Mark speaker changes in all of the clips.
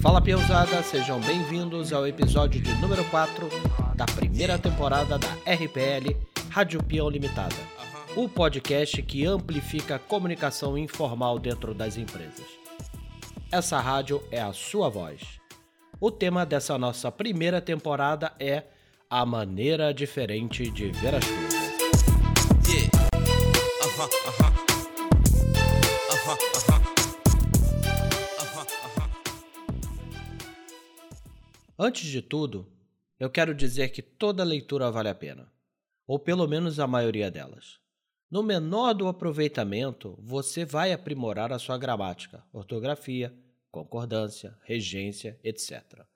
Speaker 1: Fala Piauzada, sejam bem-vindos ao episódio de número 4 da primeira temporada da RPL Rádio Peão Limitada, o podcast que amplifica a comunicação informal dentro das empresas. Essa rádio é a sua voz. O tema dessa nossa primeira temporada é a maneira diferente de ver as coisas. Antes de tudo, eu quero dizer que toda leitura vale a pena, ou pelo menos a maioria delas. No menor do aproveitamento, você vai aprimorar a sua gramática, ortografia, concordância, regência, etc.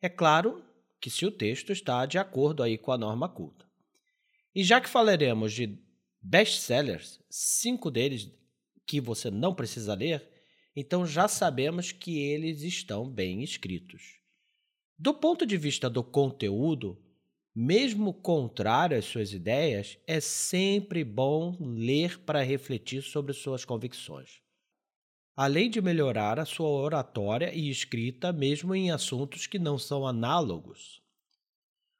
Speaker 1: É claro que se o texto está de acordo aí com a norma culta. E já que falaremos de best-sellers, cinco deles que você não precisa ler, então já sabemos que eles estão bem escritos. Do ponto de vista do conteúdo, mesmo contrário às suas ideias, é sempre bom ler para refletir sobre suas convicções. Além de melhorar a sua oratória e escrita, mesmo em assuntos que não são análogos.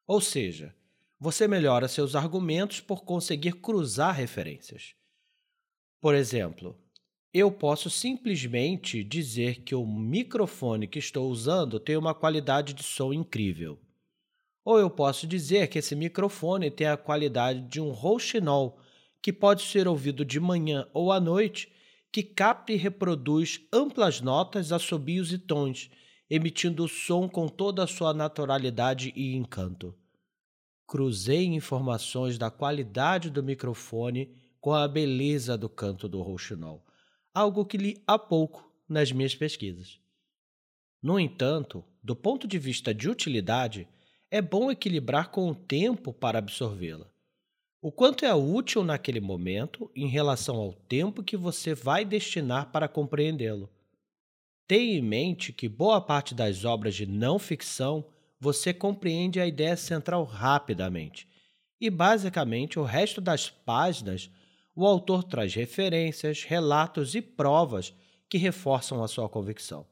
Speaker 1: Ou seja, você melhora seus argumentos por conseguir cruzar referências. Por exemplo, eu posso simplesmente dizer que o microfone que estou usando tem uma qualidade de som incrível. Ou eu posso dizer que esse microfone tem a qualidade de um rouxinol, que pode ser ouvido de manhã ou à noite, que capta e reproduz amplas notas, assobios e tons, emitindo o som com toda a sua naturalidade e encanto cruzei informações da qualidade do microfone com a beleza do canto do rouxinol, algo que li há pouco nas minhas pesquisas. No entanto, do ponto de vista de utilidade, é bom equilibrar com o tempo para absorvê-la. O quanto é útil naquele momento em relação ao tempo que você vai destinar para compreendê-lo. Tenha em mente que boa parte das obras de não ficção você compreende a ideia central rapidamente. E basicamente, o resto das páginas, o autor traz referências, relatos e provas que reforçam a sua convicção.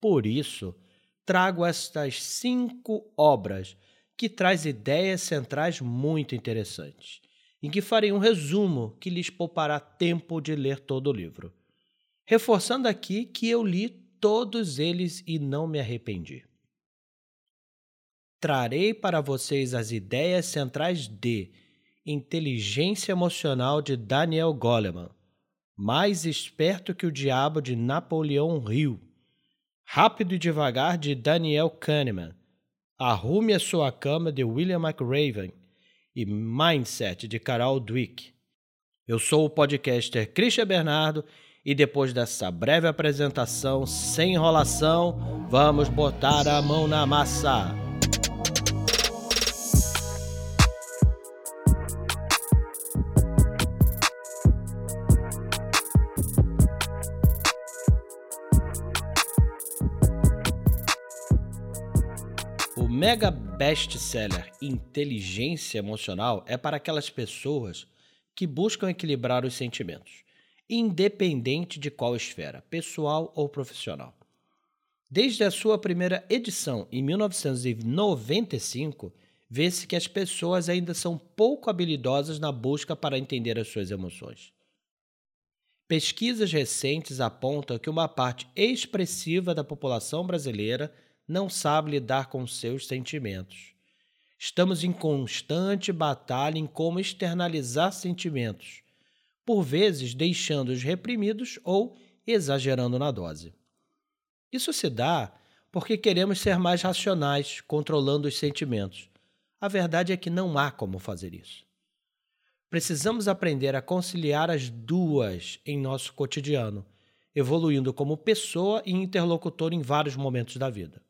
Speaker 1: Por isso, trago estas cinco obras que traz ideias centrais muito interessantes, em que farei um resumo que lhes poupará tempo de ler todo o livro. Reforçando aqui que eu li todos eles e não me arrependi trarei para vocês as ideias centrais de Inteligência Emocional de Daniel Goleman, Mais Esperto que o Diabo de Napoleão Hill, Rápido e Devagar de Daniel Kahneman, Arrume a Sua Cama de William McRaven e Mindset de Carol Dweck. Eu sou o podcaster Christian Bernardo e depois dessa breve apresentação, sem enrolação, vamos botar a mão na massa. Mega best-seller Inteligência Emocional é para aquelas pessoas que buscam equilibrar os sentimentos, independente de qual esfera, pessoal ou profissional. Desde a sua primeira edição, em 1995, vê-se que as pessoas ainda são pouco habilidosas na busca para entender as suas emoções. Pesquisas recentes apontam que uma parte expressiva da população brasileira não sabe lidar com seus sentimentos. Estamos em constante batalha em como externalizar sentimentos, por vezes deixando-os reprimidos ou exagerando na dose. Isso se dá porque queremos ser mais racionais, controlando os sentimentos. A verdade é que não há como fazer isso. Precisamos aprender a conciliar as duas em nosso cotidiano, evoluindo como pessoa e interlocutor em vários momentos da vida.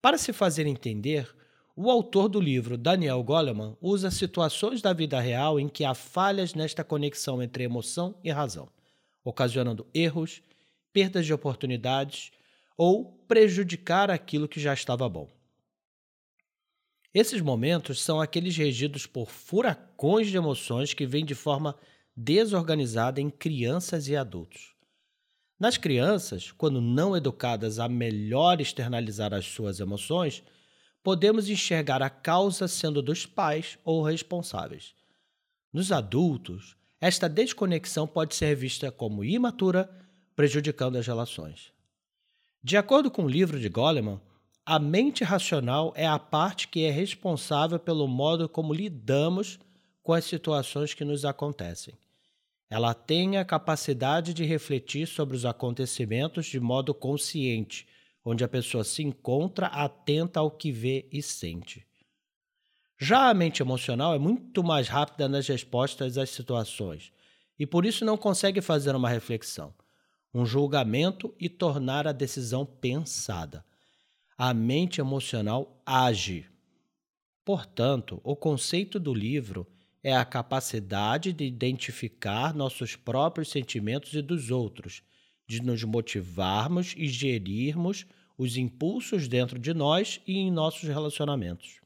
Speaker 1: Para se fazer entender, o autor do livro, Daniel Goleman, usa situações da vida real em que há falhas nesta conexão entre emoção e razão, ocasionando erros, perdas de oportunidades ou prejudicar aquilo que já estava bom. Esses momentos são aqueles regidos por furacões de emoções que vêm de forma desorganizada em crianças e adultos. Nas crianças, quando não educadas a melhor externalizar as suas emoções, podemos enxergar a causa sendo dos pais ou responsáveis. Nos adultos, esta desconexão pode ser vista como imatura, prejudicando as relações. De acordo com o livro de Goleman, a mente racional é a parte que é responsável pelo modo como lidamos com as situações que nos acontecem. Ela tem a capacidade de refletir sobre os acontecimentos de modo consciente, onde a pessoa se encontra atenta ao que vê e sente. Já a mente emocional é muito mais rápida nas respostas às situações e por isso não consegue fazer uma reflexão, um julgamento e tornar a decisão pensada. A mente emocional age. Portanto, o conceito do livro é a capacidade de identificar nossos próprios sentimentos e dos outros, de nos motivarmos e gerirmos os impulsos dentro de nós e em nossos relacionamentos.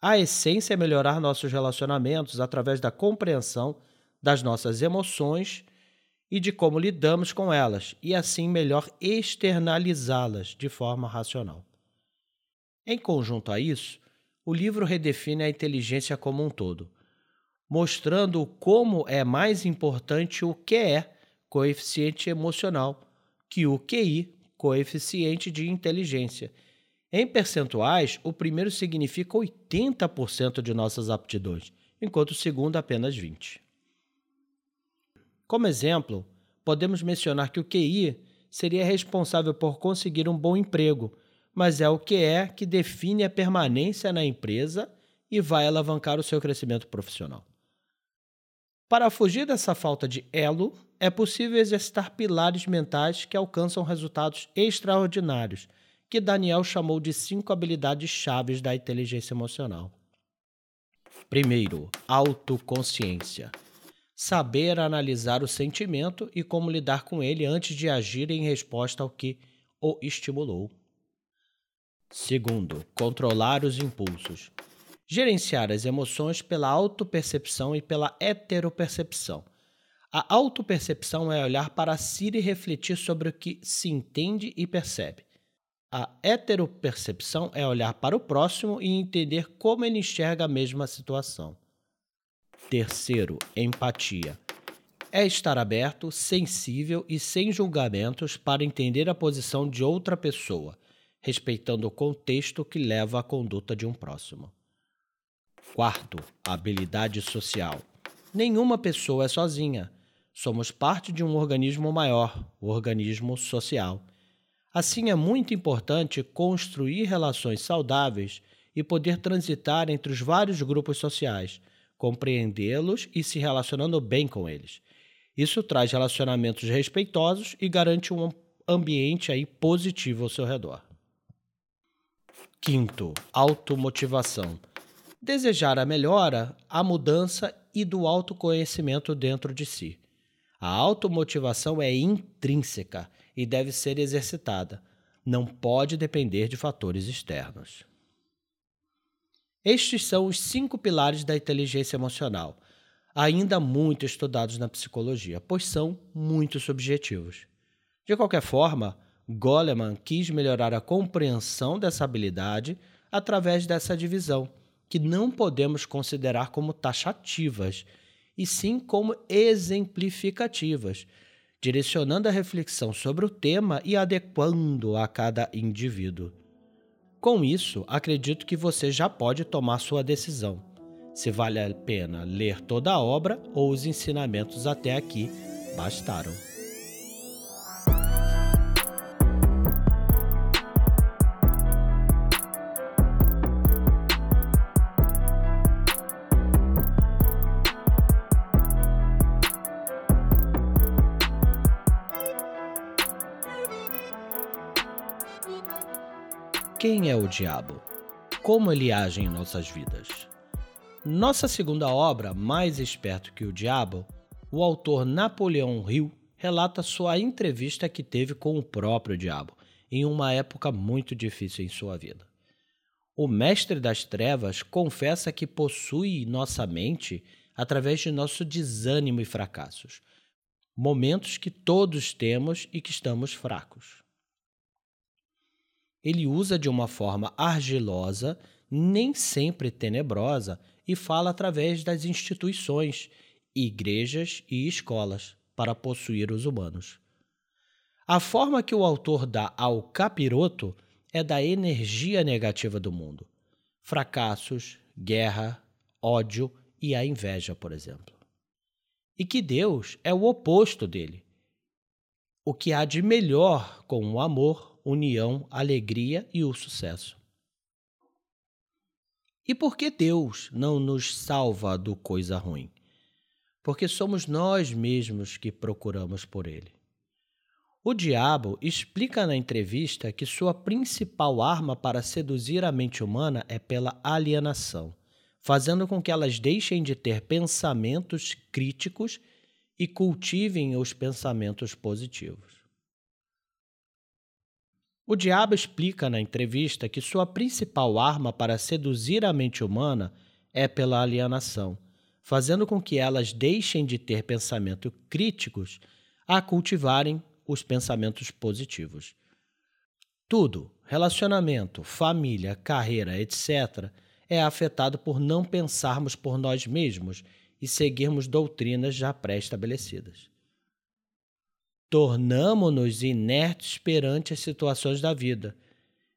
Speaker 1: A essência é melhorar nossos relacionamentos através da compreensão das nossas emoções e de como lidamos com elas, e assim melhor externalizá-las de forma racional. Em conjunto a isso, o livro redefine a inteligência como um todo, mostrando como é mais importante o QE, coeficiente emocional, que o QI, coeficiente de inteligência. Em percentuais, o primeiro significa 80% de nossas aptidões, enquanto o segundo apenas 20%. Como exemplo, podemos mencionar que o QI seria responsável por conseguir um bom emprego, mas é o que é que define a permanência na empresa e vai alavancar o seu crescimento profissional. Para fugir dessa falta de elo, é possível exercitar pilares mentais que alcançam resultados extraordinários, que Daniel chamou de cinco habilidades chaves da inteligência emocional. Primeiro, autoconsciência. Saber analisar o sentimento e como lidar com ele antes de agir em resposta ao que o estimulou. Segundo, controlar os impulsos. Gerenciar as emoções pela autopercepção e pela heteropercepção. A autopercepção é olhar para si e refletir sobre o que se entende e percebe. A heteropercepção é olhar para o próximo e entender como ele enxerga a mesma situação. Terceiro, empatia. É estar aberto, sensível e sem julgamentos para entender a posição de outra pessoa respeitando o contexto que leva à conduta de um próximo. Quarto, habilidade social. Nenhuma pessoa é sozinha. Somos parte de um organismo maior, o organismo social. Assim, é muito importante construir relações saudáveis e poder transitar entre os vários grupos sociais, compreendê-los e se relacionando bem com eles. Isso traz relacionamentos respeitosos e garante um ambiente aí positivo ao seu redor. Quinto, automotivação. Desejar a melhora, a mudança e do autoconhecimento dentro de si. A automotivação é intrínseca e deve ser exercitada. Não pode depender de fatores externos. Estes são os cinco pilares da inteligência emocional, ainda muito estudados na psicologia, pois são muito subjetivos. De qualquer forma, Goleman quis melhorar a compreensão dessa habilidade através dessa divisão, que não podemos considerar como taxativas, e sim como exemplificativas, direcionando a reflexão sobre o tema e adequando a cada indivíduo. Com isso, acredito que você já pode tomar sua decisão, se vale a pena ler toda a obra ou os ensinamentos até aqui bastaram. Quem é o diabo? Como ele age em nossas vidas? Nossa segunda obra, Mais Esperto que o Diabo, o autor Napoleão Hill relata sua entrevista que teve com o próprio diabo, em uma época muito difícil em sua vida. O mestre das trevas confessa que possui nossa mente através de nosso desânimo e fracassos. momentos que todos temos e que estamos fracos. Ele usa de uma forma argilosa, nem sempre tenebrosa, e fala através das instituições, igrejas e escolas para possuir os humanos. A forma que o autor dá ao capiroto é da energia negativa do mundo. Fracassos, guerra, ódio e a inveja, por exemplo. E que Deus é o oposto dele. O que há de melhor com o amor, união, alegria e o sucesso. E por que Deus não nos salva do coisa ruim? Porque somos nós mesmos que procuramos por Ele. O diabo explica na entrevista que sua principal arma para seduzir a mente humana é pela alienação, fazendo com que elas deixem de ter pensamentos críticos e cultivem os pensamentos positivos. O diabo explica na entrevista que sua principal arma para seduzir a mente humana é pela alienação, fazendo com que elas deixem de ter pensamentos críticos a cultivarem os pensamentos positivos. Tudo, relacionamento, família, carreira, etc., é afetado por não pensarmos por nós mesmos e seguirmos doutrinas já pré-estabelecidas. Tornamo-nos inertes perante as situações da vida,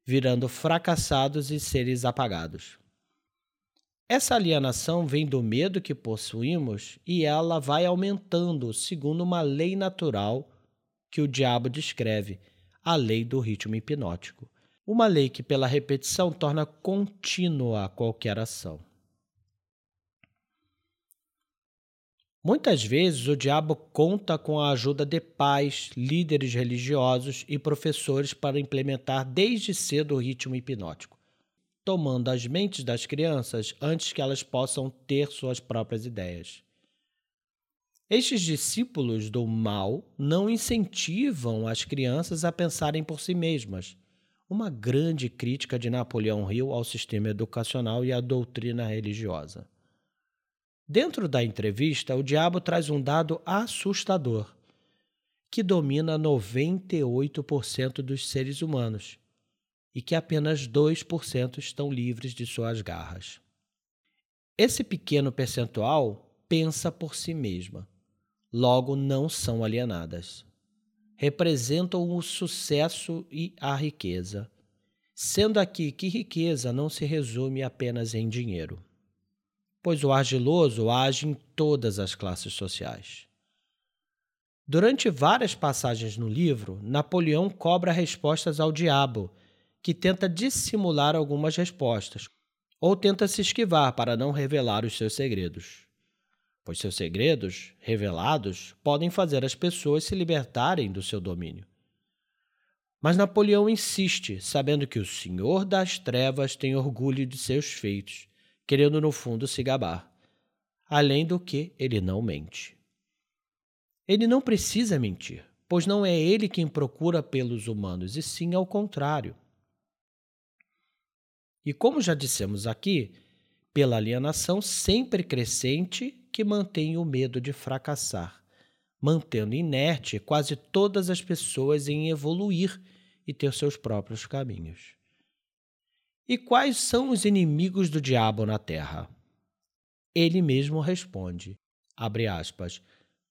Speaker 1: virando fracassados e seres apagados. Essa alienação vem do medo que possuímos e ela vai aumentando segundo uma lei natural que o diabo descreve, a lei do ritmo hipnótico. Uma lei que, pela repetição, torna contínua qualquer ação. Muitas vezes o diabo conta com a ajuda de pais, líderes religiosos e professores para implementar desde cedo o ritmo hipnótico, tomando as mentes das crianças antes que elas possam ter suas próprias ideias. Estes discípulos do mal não incentivam as crianças a pensarem por si mesmas. Uma grande crítica de Napoleão Hill ao sistema educacional e à doutrina religiosa. Dentro da entrevista, o diabo traz um dado assustador, que domina 98% dos seres humanos e que apenas 2% estão livres de suas garras. Esse pequeno percentual pensa por si mesma logo não são alienadas. Representam o sucesso e a riqueza, sendo aqui que riqueza não se resume apenas em dinheiro, pois o argiloso age em todas as classes sociais. Durante várias passagens no livro, Napoleão cobra respostas ao diabo, que tenta dissimular algumas respostas, ou tenta se esquivar para não revelar os seus segredos pois seus segredos, revelados, podem fazer as pessoas se libertarem do seu domínio. Mas Napoleão insiste, sabendo que o Senhor das Trevas tem orgulho de seus feitos, querendo no fundo se gabar. Além do que, ele não mente. Ele não precisa mentir, pois não é ele quem procura pelos humanos, e sim ao contrário. E como já dissemos aqui, pela alienação sempre crescente que mantém o medo de fracassar, mantendo inerte quase todas as pessoas em evoluir e ter seus próprios caminhos. E quais são os inimigos do diabo na terra? Ele mesmo responde, abre aspas,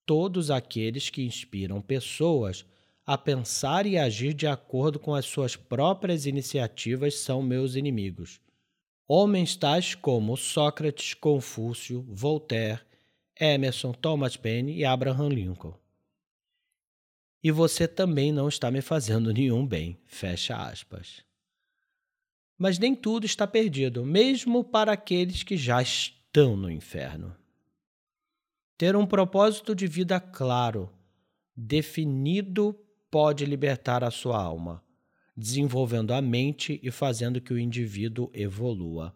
Speaker 1: todos aqueles que inspiram pessoas a pensar e agir de acordo com as suas próprias iniciativas são meus inimigos. Homens tais como Sócrates, Confúcio, Voltaire, Emerson, Thomas Paine e Abraham Lincoln. E você também não está me fazendo nenhum bem. Fecha aspas. Mas nem tudo está perdido, mesmo para aqueles que já estão no inferno. Ter um propósito de vida claro, definido, pode libertar a sua alma, desenvolvendo a mente e fazendo que o indivíduo evolua.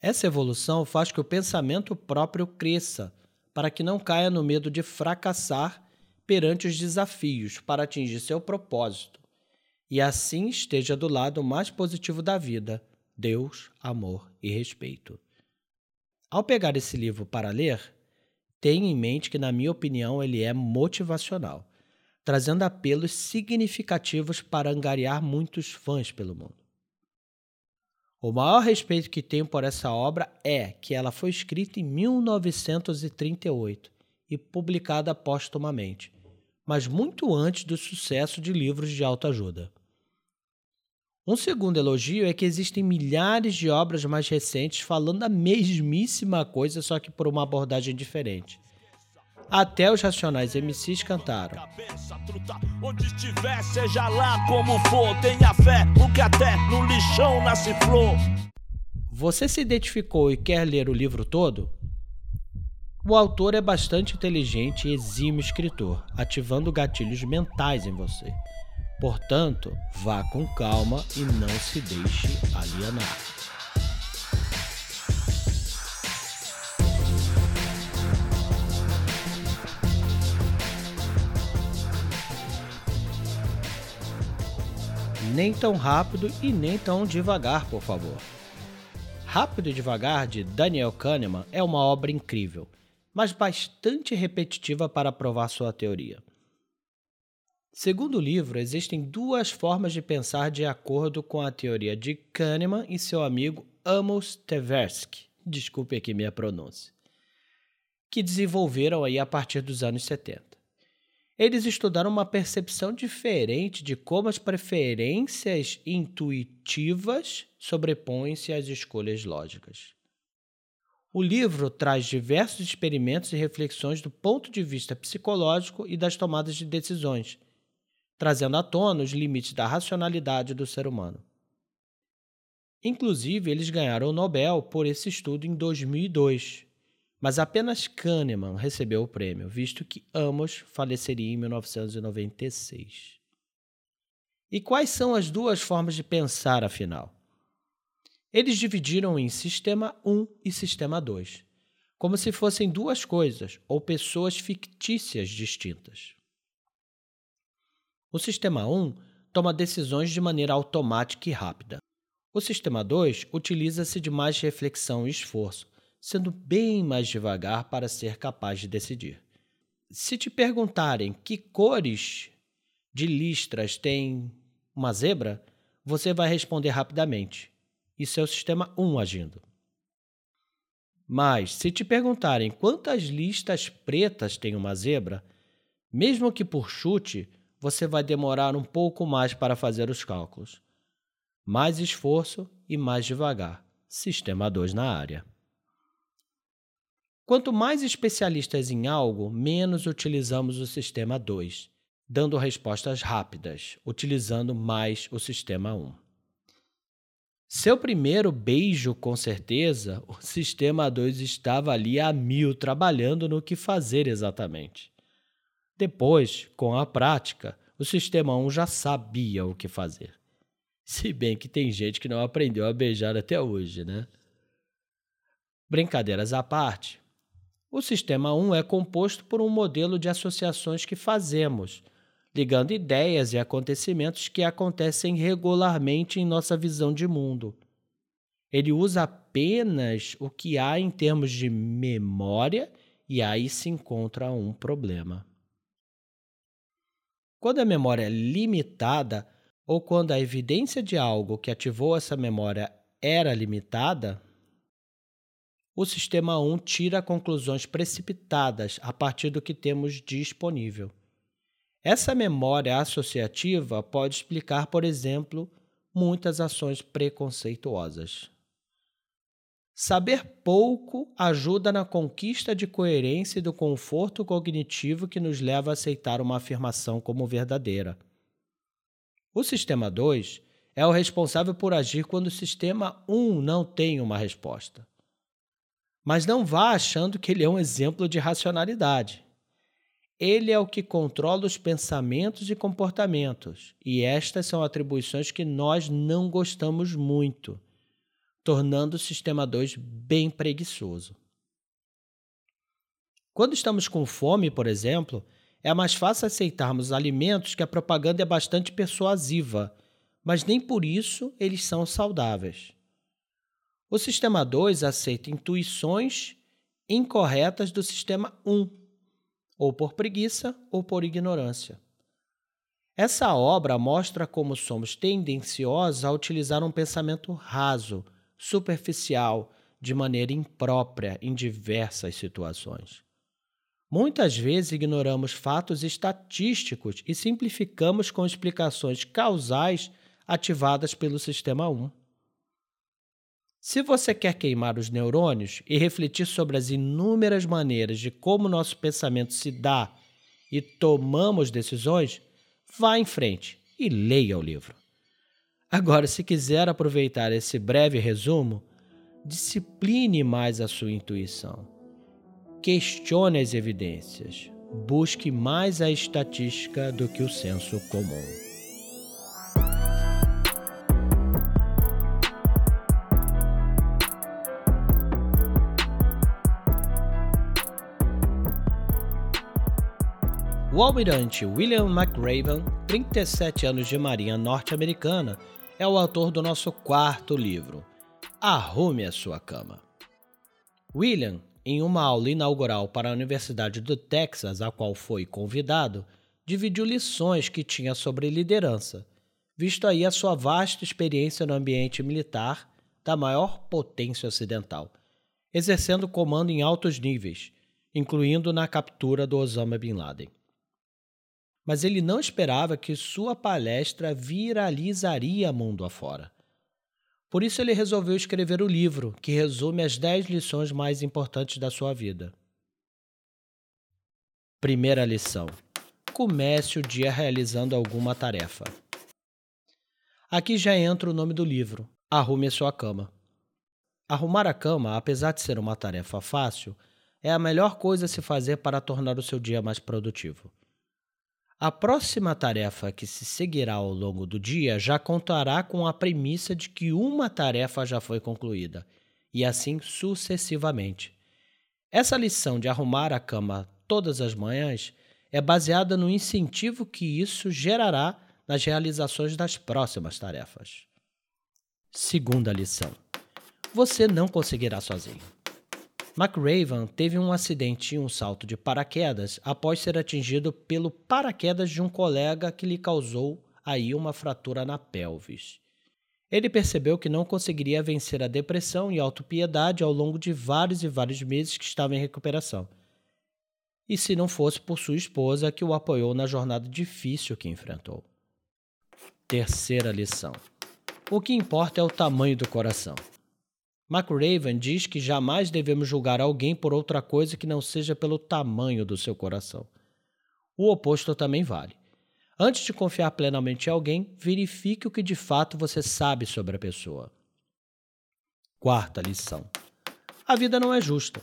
Speaker 1: Essa evolução faz que o pensamento próprio cresça, para que não caia no medo de fracassar perante os desafios para atingir seu propósito, e assim esteja do lado mais positivo da vida: Deus, amor e respeito. Ao pegar esse livro para ler, tenha em mente que, na minha opinião, ele é motivacional, trazendo apelos significativos para angariar muitos fãs pelo mundo. O maior respeito que tenho por essa obra é que ela foi escrita em 1938 e publicada póstumamente, mas muito antes do sucesso de livros de autoajuda. Um segundo elogio é que existem milhares de obras mais recentes falando a mesmíssima coisa, só que por uma abordagem diferente. Até os Racionais MCs cantaram. Onde estiver, seja lá como for, tenha fé, porque até no lixão nasce flor. Você se identificou e quer ler o livro todo? O autor é bastante inteligente e exímio escritor, ativando gatilhos mentais em você. Portanto, vá com calma e não se deixe alienar. Nem tão rápido e nem tão devagar, por favor. Rápido e Devagar, de Daniel Kahneman, é uma obra incrível, mas bastante repetitiva para provar sua teoria. Segundo o livro, existem duas formas de pensar de acordo com a teoria de Kahneman e seu amigo Amos Tversky, desculpe aqui minha pronúncia, que desenvolveram aí a partir dos anos 70. Eles estudaram uma percepção diferente de como as preferências intuitivas sobrepõem-se às escolhas lógicas. O livro traz diversos experimentos e reflexões do ponto de vista psicológico e das tomadas de decisões trazendo à tona os limites da racionalidade do ser humano. Inclusive, eles ganharam o Nobel por esse estudo em 2002, mas apenas Kahneman recebeu o prêmio, visto que Amos faleceria em 1996. E quais são as duas formas de pensar, afinal? Eles dividiram em Sistema 1 e Sistema 2, como se fossem duas coisas ou pessoas fictícias distintas. O sistema 1 toma decisões de maneira automática e rápida. O sistema 2 utiliza-se de mais reflexão e esforço, sendo bem mais devagar para ser capaz de decidir. Se te perguntarem que cores de listras tem uma zebra, você vai responder rapidamente. Isso é o sistema 1 agindo. Mas, se te perguntarem quantas listas pretas tem uma zebra, mesmo que por chute, você vai demorar um pouco mais para fazer os cálculos. Mais esforço e mais devagar. Sistema 2 na área. Quanto mais especialistas em algo, menos utilizamos o sistema 2, dando respostas rápidas, utilizando mais o sistema 1. Seu primeiro beijo, com certeza, o sistema 2 estava ali a mil trabalhando no que fazer exatamente. Depois, com a prática, o sistema 1 já sabia o que fazer. Se bem que tem gente que não aprendeu a beijar até hoje, né? Brincadeiras à parte, o sistema 1 é composto por um modelo de associações que fazemos, ligando ideias e acontecimentos que acontecem regularmente em nossa visão de mundo. Ele usa apenas o que há em termos de memória e aí se encontra um problema. Quando a memória é limitada, ou quando a evidência de algo que ativou essa memória era limitada, o sistema 1 tira conclusões precipitadas a partir do que temos disponível. Essa memória associativa pode explicar, por exemplo, muitas ações preconceituosas. Saber pouco ajuda na conquista de coerência e do conforto cognitivo que nos leva a aceitar uma afirmação como verdadeira. O sistema 2 é o responsável por agir quando o sistema 1 um não tem uma resposta. Mas não vá achando que ele é um exemplo de racionalidade. Ele é o que controla os pensamentos e comportamentos, e estas são atribuições que nós não gostamos muito tornando o sistema 2 bem preguiçoso. Quando estamos com fome, por exemplo, é mais fácil aceitarmos alimentos que a propaganda é bastante persuasiva, mas nem por isso eles são saudáveis. O sistema 2 aceita intuições incorretas do sistema 1, ou por preguiça ou por ignorância. Essa obra mostra como somos tendenciosos a utilizar um pensamento raso, superficial, de maneira imprópria em diversas situações. Muitas vezes ignoramos fatos estatísticos e simplificamos com explicações causais ativadas pelo sistema 1. Se você quer queimar os neurônios e refletir sobre as inúmeras maneiras de como nosso pensamento se dá e tomamos decisões, vá em frente e leia o livro. Agora, se quiser aproveitar esse breve resumo, discipline mais a sua intuição Questione as evidências. Busque mais a estatística do que o senso comum. O almirante William McRaven, 37 anos de marinha norte-americana, é o autor do nosso quarto livro, Arrume a Sua Cama. William em uma aula inaugural para a Universidade do Texas, a qual foi convidado, dividiu lições que tinha sobre liderança, visto aí a sua vasta experiência no ambiente militar da maior potência ocidental, exercendo comando em altos níveis, incluindo na captura do Osama Bin Laden. Mas ele não esperava que sua palestra viralizaria mundo afora. Por isso, ele resolveu escrever o livro que resume as 10 lições mais importantes da sua vida. Primeira lição: comece o dia realizando alguma tarefa. Aqui já entra o nome do livro: Arrume a sua cama. Arrumar a cama, apesar de ser uma tarefa fácil, é a melhor coisa a se fazer para tornar o seu dia mais produtivo. A próxima tarefa que se seguirá ao longo do dia já contará com a premissa de que uma tarefa já foi concluída, e assim sucessivamente. Essa lição de arrumar a cama todas as manhãs é baseada no incentivo que isso gerará nas realizações das próximas tarefas. Segunda lição: você não conseguirá sozinho. McRaven teve um acidente em um salto de paraquedas após ser atingido pelo paraquedas de um colega que lhe causou aí uma fratura na pelvis. Ele percebeu que não conseguiria vencer a depressão e a autopiedade ao longo de vários e vários meses que estava em recuperação. E se não fosse por sua esposa que o apoiou na jornada difícil que enfrentou. Terceira lição: o que importa é o tamanho do coração. McRaven diz que jamais devemos julgar alguém por outra coisa que não seja pelo tamanho do seu coração. O oposto também vale. Antes de confiar plenamente em alguém, verifique o que de fato você sabe sobre a pessoa. Quarta lição: A vida não é justa.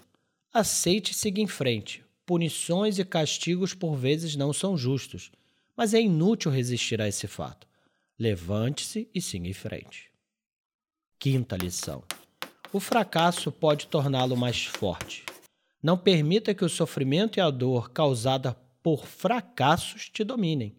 Speaker 1: Aceite e siga em frente. Punições e castigos por vezes não são justos, mas é inútil resistir a esse fato. Levante-se e siga em frente. Quinta lição: o fracasso pode torná-lo mais forte. Não permita que o sofrimento e a dor causada por fracassos te dominem.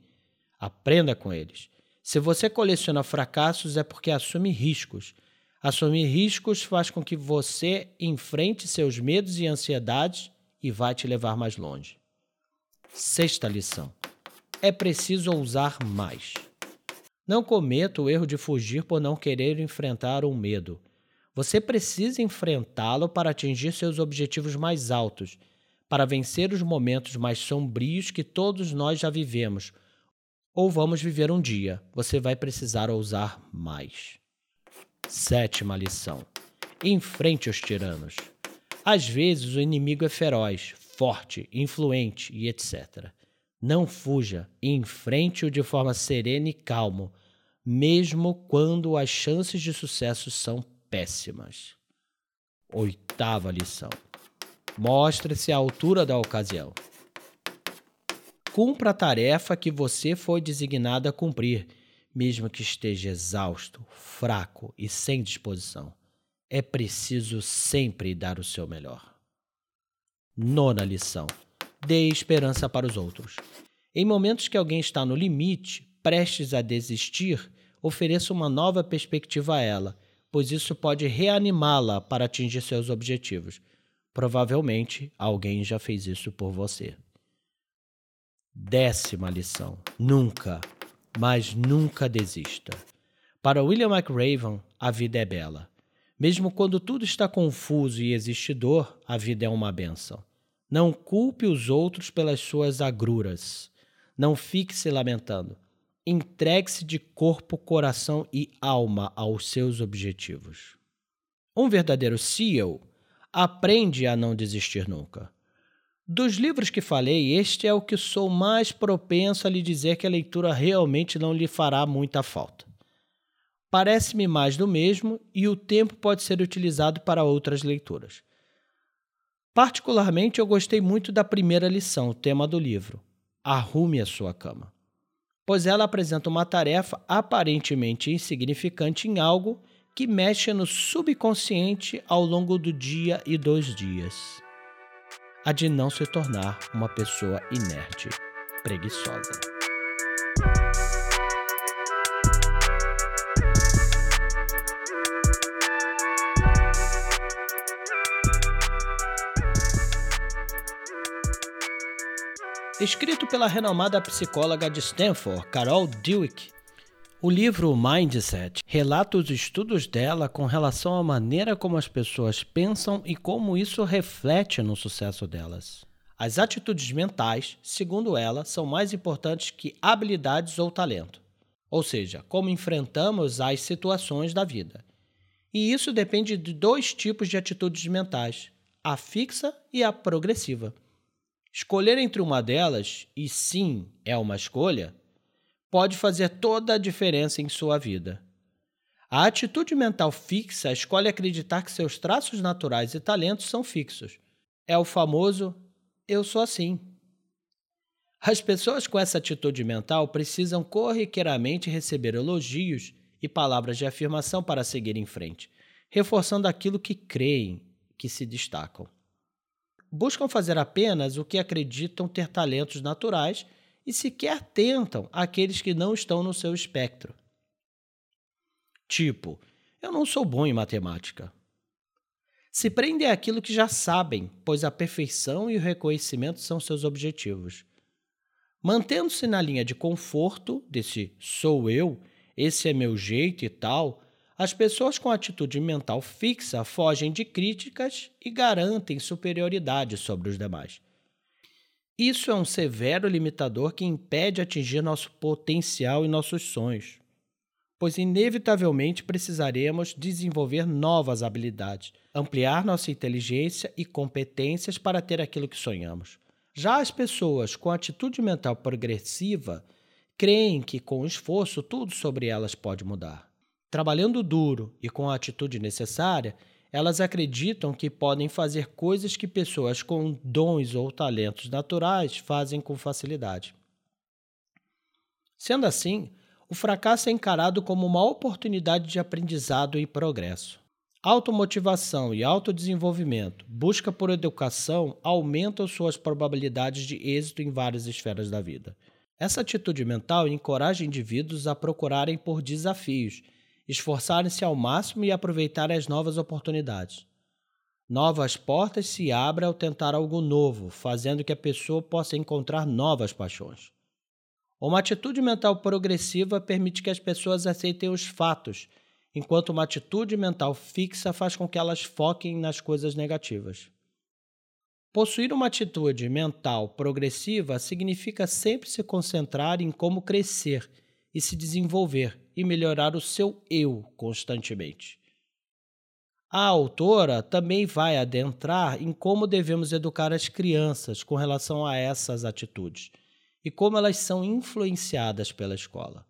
Speaker 1: Aprenda com eles. Se você coleciona fracassos é porque assume riscos. Assumir riscos faz com que você enfrente seus medos e ansiedades e vai te levar mais longe. Sexta lição: é preciso ousar mais. Não cometa o erro de fugir por não querer enfrentar um medo. Você precisa enfrentá-lo para atingir seus objetivos mais altos, para vencer os momentos mais sombrios que todos nós já vivemos. Ou vamos viver um dia, você vai precisar ousar mais. Sétima lição: enfrente os tiranos. Às vezes o inimigo é feroz, forte, influente e etc. Não fuja, enfrente-o de forma serena e calma, mesmo quando as chances de sucesso são péssimas. Oitava lição: mostre-se à altura da ocasião. Cumpra a tarefa que você foi designado a cumprir, mesmo que esteja exausto, fraco e sem disposição. É preciso sempre dar o seu melhor. Nona lição: dê esperança para os outros. Em momentos que alguém está no limite, prestes a desistir, ofereça uma nova perspectiva a ela pois isso pode reanimá-la para atingir seus objetivos. Provavelmente alguém já fez isso por você. Décima lição: nunca, mas nunca desista. Para William McRaven, a vida é bela. Mesmo quando tudo está confuso e existe dor, a vida é uma benção. Não culpe os outros pelas suas agruras. Não fique se lamentando. Entregue-se de corpo, coração e alma aos seus objetivos. Um verdadeiro CEO aprende a não desistir nunca. Dos livros que falei, este é o que sou mais propenso a lhe dizer que a leitura realmente não lhe fará muita falta. Parece-me mais do mesmo e o tempo pode ser utilizado para outras leituras. Particularmente, eu gostei muito da primeira lição, o tema do livro: Arrume a sua cama. Pois ela apresenta uma tarefa aparentemente insignificante em algo que mexe no subconsciente ao longo do dia e dos dias. A de não se tornar uma pessoa inerte, preguiçosa. Escrito pela renomada psicóloga de Stanford, Carol Dweck, o livro Mindset relata os estudos dela com relação à maneira como as pessoas pensam e como isso reflete no sucesso delas. As atitudes mentais, segundo ela, são mais importantes que habilidades ou talento. Ou seja, como enfrentamos as situações da vida. E isso depende de dois tipos de atitudes mentais: a fixa e a progressiva. Escolher entre uma delas, e sim é uma escolha, pode fazer toda a diferença em sua vida. A atitude mental fixa escolhe acreditar que seus traços naturais e talentos são fixos. É o famoso eu sou assim. As pessoas com essa atitude mental precisam corriqueiramente receber elogios e palavras de afirmação para seguir em frente, reforçando aquilo que creem que se destacam. Buscam fazer apenas o que acreditam ter talentos naturais e sequer tentam aqueles que não estão no seu espectro. Tipo, eu não sou bom em matemática. Se prendem àquilo que já sabem, pois a perfeição e o reconhecimento são seus objetivos. Mantendo-se na linha de conforto desse sou eu, esse é meu jeito e tal, as pessoas com atitude mental fixa fogem de críticas e garantem superioridade sobre os demais. Isso é um severo limitador que impede atingir nosso potencial e nossos sonhos, pois inevitavelmente precisaremos desenvolver novas habilidades, ampliar nossa inteligência e competências para ter aquilo que sonhamos. Já as pessoas com atitude mental progressiva creem que com esforço tudo sobre elas pode mudar. Trabalhando duro e com a atitude necessária, elas acreditam que podem fazer coisas que pessoas com dons ou talentos naturais fazem com facilidade. Sendo assim, o fracasso é encarado como uma oportunidade de aprendizado e progresso. Automotivação e autodesenvolvimento, busca por educação, aumentam suas probabilidades de êxito em várias esferas da vida. Essa atitude mental encoraja indivíduos a procurarem por desafios esforçarem-se ao máximo e aproveitarem as novas oportunidades. Novas portas se abrem ao tentar algo novo, fazendo que a pessoa possa encontrar novas paixões. Uma atitude mental progressiva permite que as pessoas aceitem os fatos, enquanto uma atitude mental fixa faz com que elas foquem nas coisas negativas. Possuir uma atitude mental progressiva significa sempre se concentrar em como crescer e se desenvolver e melhorar o seu eu constantemente. A autora também vai adentrar em como devemos educar as crianças com relação a essas atitudes e como elas são influenciadas pela escola.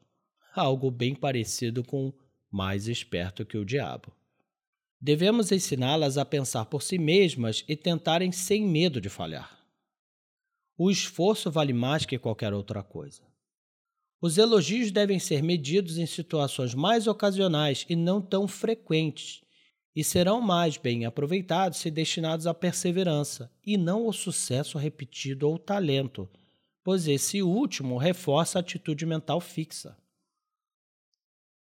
Speaker 1: Algo bem parecido com mais esperto que o diabo. Devemos ensiná-las a pensar por si mesmas e tentarem sem medo de falhar. O esforço vale mais que qualquer outra coisa. Os elogios devem ser medidos em situações mais ocasionais e não tão frequentes, e serão mais bem aproveitados se destinados à perseverança e não ao sucesso repetido ou talento, pois esse último reforça a atitude mental fixa.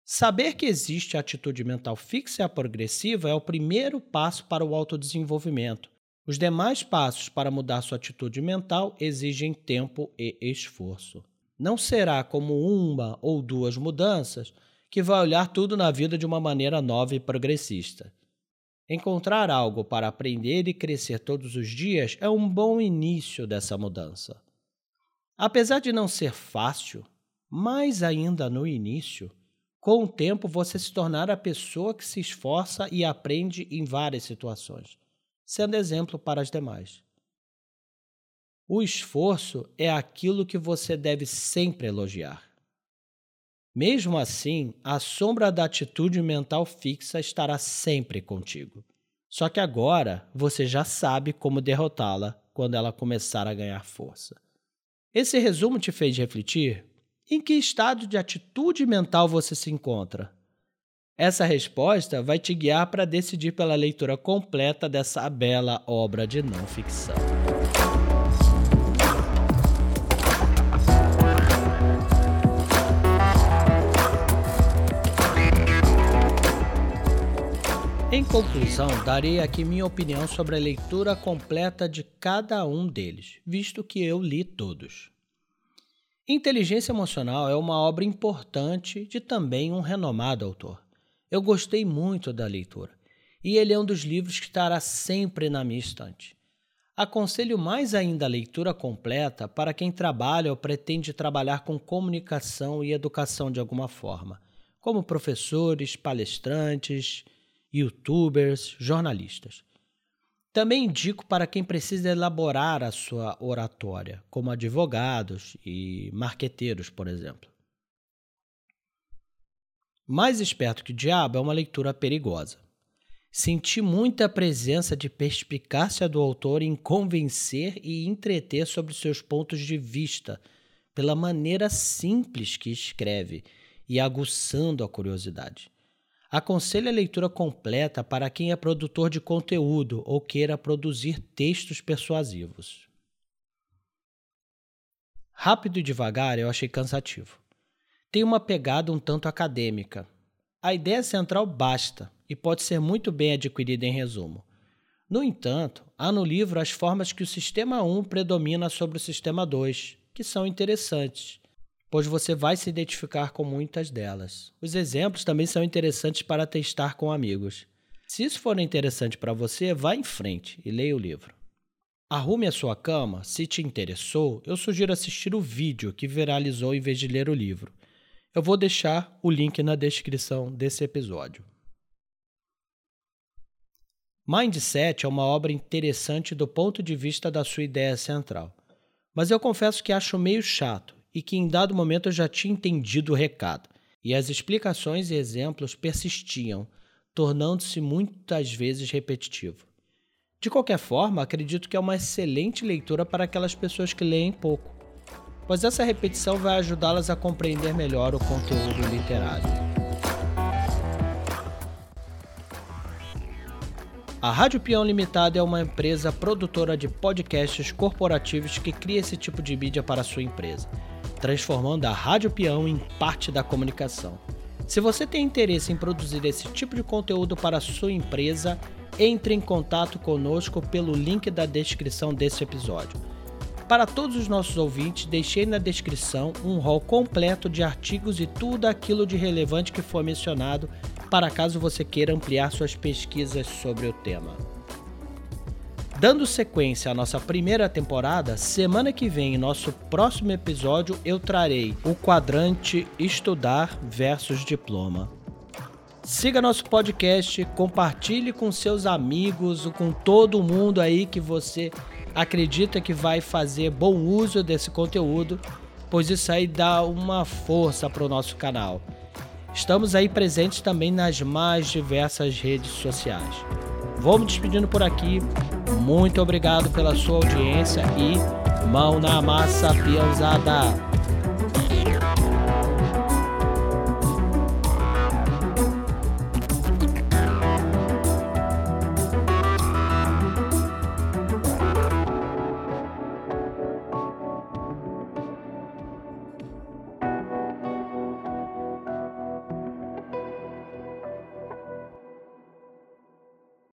Speaker 1: Saber que existe a atitude mental fixa e a progressiva é o primeiro passo para o autodesenvolvimento. Os demais passos para mudar sua atitude mental exigem tempo e esforço. Não será como uma ou duas mudanças que vai olhar tudo na vida de uma maneira nova e progressista. Encontrar algo para aprender e crescer todos os dias é um bom início dessa mudança. Apesar de não ser fácil, mais ainda no início, com o tempo você se tornará a pessoa que se esforça e aprende em várias situações, sendo exemplo para as demais. O esforço é aquilo que você deve sempre elogiar. Mesmo assim, a sombra da atitude mental fixa estará sempre contigo. Só que agora você já sabe como derrotá-la quando ela começar a ganhar força. Esse resumo te fez refletir? Em que estado de atitude mental você se encontra? Essa resposta vai te guiar para decidir pela leitura completa dessa bela obra de não ficção. Em conclusão, darei aqui minha opinião sobre a leitura completa de cada um deles, visto que eu li todos. Inteligência Emocional é uma obra importante de também um renomado autor. Eu gostei muito da leitura, e ele é um dos livros que estará sempre na minha estante. Aconselho mais ainda a leitura completa para quem trabalha ou pretende trabalhar com comunicação e educação de alguma forma, como professores, palestrantes, youtubers, jornalistas. Também indico para quem precisa elaborar a sua oratória, como advogados e marqueteiros, por exemplo. Mais esperto que o diabo é uma leitura perigosa. Senti muita presença de perspicácia do autor em convencer e entreter sobre seus pontos de vista, pela maneira simples que escreve e aguçando a curiosidade. Aconselho a leitura completa para quem é produtor de conteúdo ou queira produzir textos persuasivos. Rápido e devagar eu achei cansativo. Tem uma pegada um tanto acadêmica. A ideia central basta e pode ser muito bem adquirida em resumo. No entanto, há no livro as formas que o sistema 1 predomina sobre o sistema 2, que são interessantes pois você vai se identificar com muitas delas. Os exemplos também são interessantes para testar com amigos. Se isso for interessante para você, vá em frente e leia o livro. Arrume a sua cama. Se te interessou, eu sugiro assistir o vídeo que viralizou em vez de ler o livro. Eu vou deixar o link na descrição desse episódio. Mindset é uma obra interessante do ponto de vista da sua ideia central, mas eu confesso que acho meio chato e que em dado momento eu já tinha entendido o recado, e as explicações e exemplos persistiam, tornando-se muitas vezes repetitivo. De qualquer forma, acredito que é uma excelente leitura para aquelas pessoas que leem pouco, pois essa repetição vai ajudá-las a compreender melhor o conteúdo literário. A Rádio Peão Limitada é uma empresa produtora de podcasts corporativos que cria esse tipo de mídia para sua empresa transformando a Rádio Peão em parte da comunicação. Se você tem interesse em produzir esse tipo de conteúdo para a sua empresa, entre em contato conosco pelo link da descrição desse episódio. Para todos os nossos ouvintes, deixei na descrição um rol completo de artigos e tudo aquilo de relevante que for mencionado, para caso você queira ampliar suas pesquisas sobre o tema. Dando sequência à nossa primeira temporada, semana que vem, em nosso próximo episódio, eu trarei o quadrante Estudar versus Diploma. Siga nosso podcast, compartilhe com seus amigos, com todo mundo aí que você acredita que vai fazer bom uso desse conteúdo, pois isso aí dá uma força para o nosso canal. Estamos aí presentes também nas mais diversas redes sociais. Vou me despedindo por aqui. Muito obrigado pela sua audiência e mão na massa, piãozada!